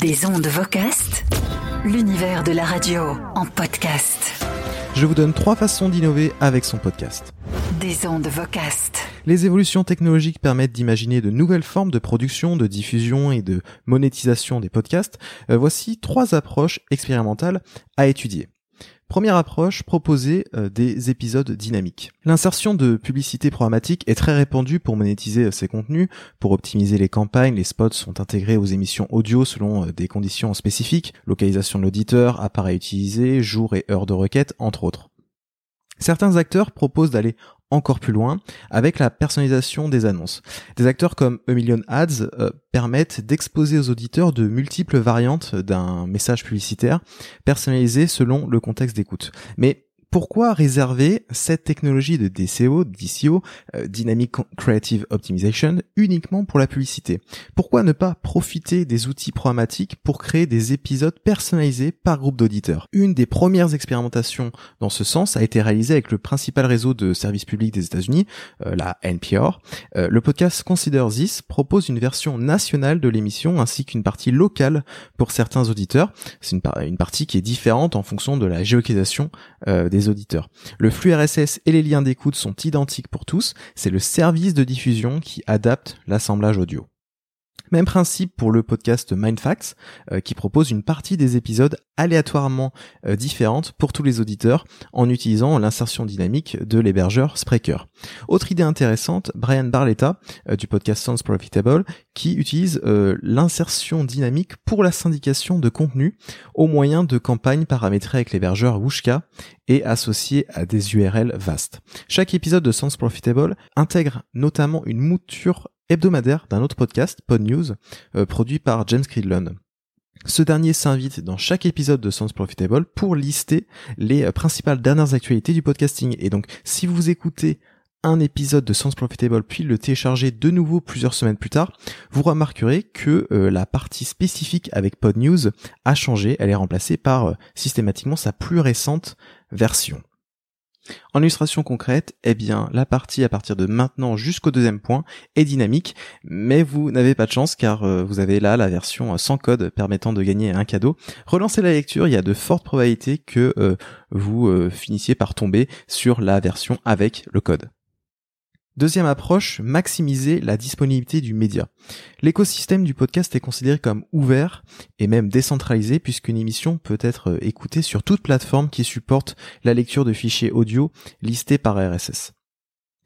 Des ondes Vocast, l'univers de la radio en podcast. Je vous donne trois façons d'innover avec son podcast. Des ondes Vocast. Les évolutions technologiques permettent d'imaginer de nouvelles formes de production, de diffusion et de monétisation des podcasts. Euh, voici trois approches expérimentales à étudier. Première approche, proposer euh, des épisodes dynamiques. L'insertion de publicité programmatique est très répandue pour monétiser euh, ces contenus, pour optimiser les campagnes, les spots sont intégrés aux émissions audio selon euh, des conditions spécifiques, localisation de l'auditeur, appareil utilisé, jour et heure de requête, entre autres. Certains acteurs proposent d'aller encore plus loin avec la personnalisation des annonces. Des acteurs comme A Million Ads euh, permettent d'exposer aux auditeurs de multiples variantes d'un message publicitaire personnalisé selon le contexte d'écoute. Mais pourquoi réserver cette technologie de DCO, DCO, euh, Dynamic Creative Optimization, uniquement pour la publicité? Pourquoi ne pas profiter des outils programmatiques pour créer des épisodes personnalisés par groupe d'auditeurs? Une des premières expérimentations dans ce sens a été réalisée avec le principal réseau de services publics des États-Unis, euh, la NPR. Euh, le podcast Consider This propose une version nationale de l'émission ainsi qu'une partie locale pour certains auditeurs. C'est une, une, partie qui est différente en fonction de la géolocalisation des auditeurs. Le flux RSS et les liens d'écoute sont identiques pour tous, c'est le service de diffusion qui adapte l'assemblage audio. Même principe pour le podcast Mindfacts, euh, qui propose une partie des épisodes aléatoirement euh, différente pour tous les auditeurs en utilisant l'insertion dynamique de l'hébergeur Spreaker. Autre idée intéressante, Brian Barletta euh, du podcast Sounds Profitable qui utilise l'insertion dynamique pour la syndication de contenu au moyen de campagnes paramétrées avec l'hébergeur Wooshka et associées à des URL vastes. Chaque épisode de Sounds Profitable intègre notamment une mouture hebdomadaire d'un autre podcast, Pod News, euh, produit par James Cridlon. Ce dernier s'invite dans chaque épisode de Sounds Profitable pour lister les euh, principales dernières actualités du podcasting. Et donc, si vous écoutez un épisode de Sounds Profitable puis le télécharger de nouveau plusieurs semaines plus tard, vous remarquerez que euh, la partie spécifique avec Pod News a changé, elle est remplacée par systématiquement sa plus récente version. En illustration concrète, eh bien, la partie à partir de maintenant jusqu'au deuxième point est dynamique, mais vous n'avez pas de chance car euh, vous avez là la version euh, sans code permettant de gagner un cadeau. Relancez la lecture, il y a de fortes probabilités que euh, vous finissiez par tomber sur la version avec le code. Deuxième approche, maximiser la disponibilité du média. L'écosystème du podcast est considéré comme ouvert et même décentralisé puisqu'une émission peut être écoutée sur toute plateforme qui supporte la lecture de fichiers audio listés par RSS.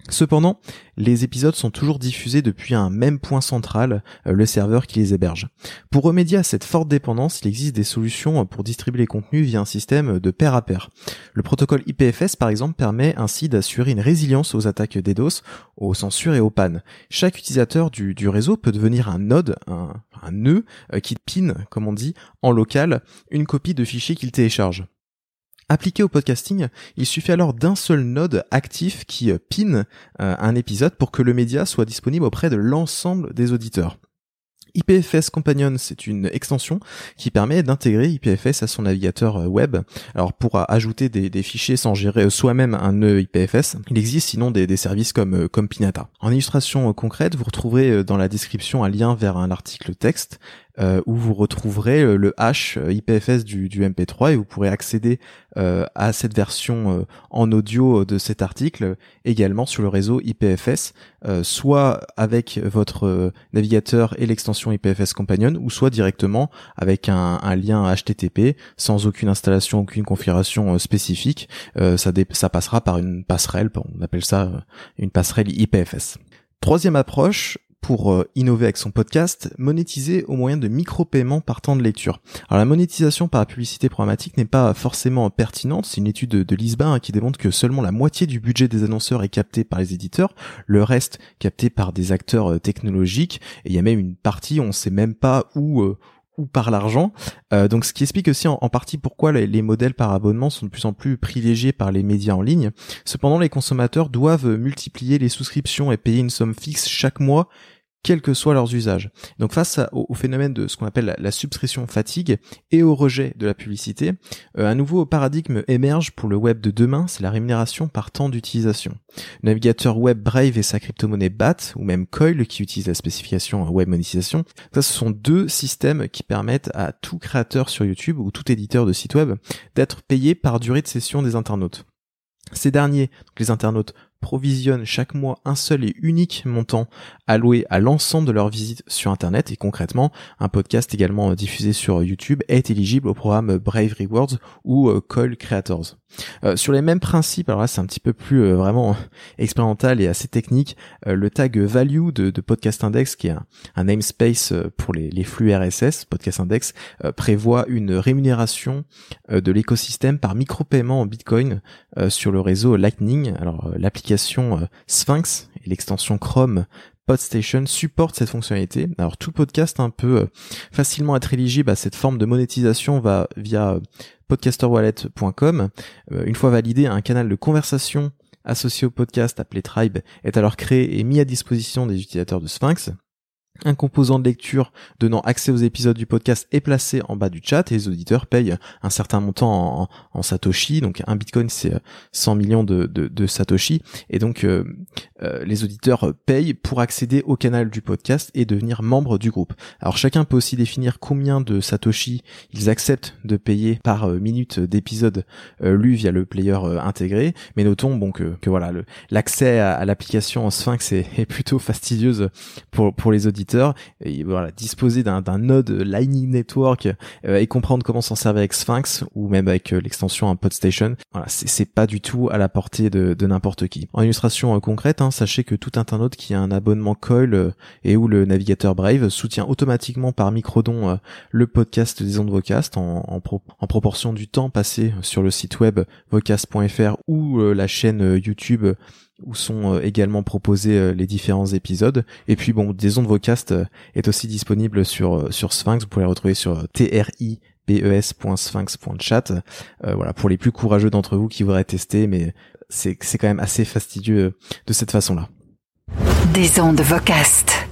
Cependant, les épisodes sont toujours diffusés depuis un même point central, euh, le serveur qui les héberge. Pour remédier à cette forte dépendance, il existe des solutions pour distribuer les contenus via un système de pair à pair. Le protocole IPFS, par exemple, permet ainsi d'assurer une résilience aux attaques DDoS, aux censures et aux pannes. Chaque utilisateur du, réseau peut devenir un node, un, un nœud, euh, qui pin, comme on dit, en local, une copie de fichier qu'il télécharge. Appliqué au podcasting, il suffit alors d'un seul node actif qui euh, pin euh, un épisode pour que le média soit disponible auprès de l'ensemble des auditeurs. IPFS Companion, c'est une extension qui permet d'intégrer IPFS à son navigateur euh, web. Alors pour ajouter des, fichiers sans gérer soi-même un nœud IPFS, il existe sinon des, services comme, comme Pinata. En illustration concrète, vous retrouverez dans la description un lien vers un article texte euh, où vous retrouverez euh, le hash euh, IPFS du, du MP3 et vous pourrez accéder à cette version en audio de cet article également sur le réseau IPFS, soit avec votre navigateur et l'extension IPFS Companion, ou soit directement avec un, un lien HTTP sans aucune installation, aucune configuration spécifique. ça, ça passera par une passerelle, on appelle ça une passerelle IPFS. Troisième approche, pour euh, innover avec son podcast, monétiser au moyen de micro-paiements par temps de lecture. Alors la monétisation par la publicité programmatique n'est pas forcément pertinente, c'est une étude de, de hein, qui démontre que seulement la moitié du budget des annonceurs est capté par les éditeurs, le reste capté par des acteurs euh, technologiques, et il y a même une partie, on sait même pas où euh, ou par l'argent. Euh, donc ce qui explique aussi en, partie pourquoi les, modèles par abonnement sont de plus en plus privilégiés par les médias en ligne. Cependant, les consommateurs doivent multiplier les souscriptions et payer une somme fixe chaque mois quels que soient leurs usages. Donc face au, phénomène de ce qu'on appelle la, subscription fatigue et au rejet de la publicité, euh, un nouveau paradigme émerge pour le web de demain, c'est la rémunération par temps d'utilisation. Le navigateur web Brave et sa crypto-monnaie BAT, ou même Coil qui utilise la spécification web monétisation, ça ce sont deux systèmes qui permettent à tout créateur sur YouTube ou tout éditeur de site web d'être payé par durée de session des internautes. Ces derniers, les internautes, provisionnent chaque mois un seul et unique montant alloué à l'ensemble de leurs visites sur Internet et concrètement, un podcast également diffusé sur YouTube est éligible au programme Brave Rewards ou euh, Call Creators. Euh, sur les mêmes principes, alors là c'est un petit peu plus euh, vraiment expérimental et assez technique, le tag value de, Podcast Index, qui est un, namespace pour les, les, flux RSS, Podcast Index, prévoit une rémunération de l'écosystème par micro-paiement en Bitcoin sur le réseau Lightning. Alors l'application Sphinx et l'extension Chrome Podstation supporte cette fonctionnalité. Alors tout podcast un peu euh, facilement être éligible à cette forme de monétisation va via euh, podcasterwallet.com. Euh, une fois validé, un canal de conversation associé au podcast appelé Tribe est alors créé et mis à disposition des utilisateurs de Sphinx. Un composant de lecture donnant accès aux épisodes du podcast est placé en bas du chat et les auditeurs payent un certain montant en, Satoshi. Donc un bitcoin c'est 100 millions de, Satoshi. Et donc euh, euh, les auditeurs payent pour accéder au canal du podcast et devenir membre du groupe. Alors chacun peut aussi définir combien de Satoshi ils acceptent de payer par euh, minute d'épisode lu via le player intégré. Mais notons bon que, que voilà l'accès à, l'application Sphinx est, plutôt fastidieuse pour les auditeurs et voilà, disposer d'un node Lightning Network euh, et comprendre comment s'en servir avec Sphinx ou même avec euh, l'extension PodStation, voilà, c'est pas du tout à la portée de, n'importe qui. En illustration euh, concrète, hein, sachez que tout internaute qui a un abonnement Coil et où le navigateur Brave soutient automatiquement par microdon le podcast des ondes Vocast en, proportion du temps passé sur le site web vocast.fr ou la chaîne YouTube où sont euh, également proposés euh, les différents épisodes. Et puis bon, des ondes Vocast euh, est aussi disponible sur sur Sphinx. Vous pouvez les retrouver sur tribes.sphinx.chat. voilà, pour les plus courageux d'entre vous qui voudraient tester, mais c'est c'est quand même assez fastidieux de cette façon-là. Des ondes Vocast.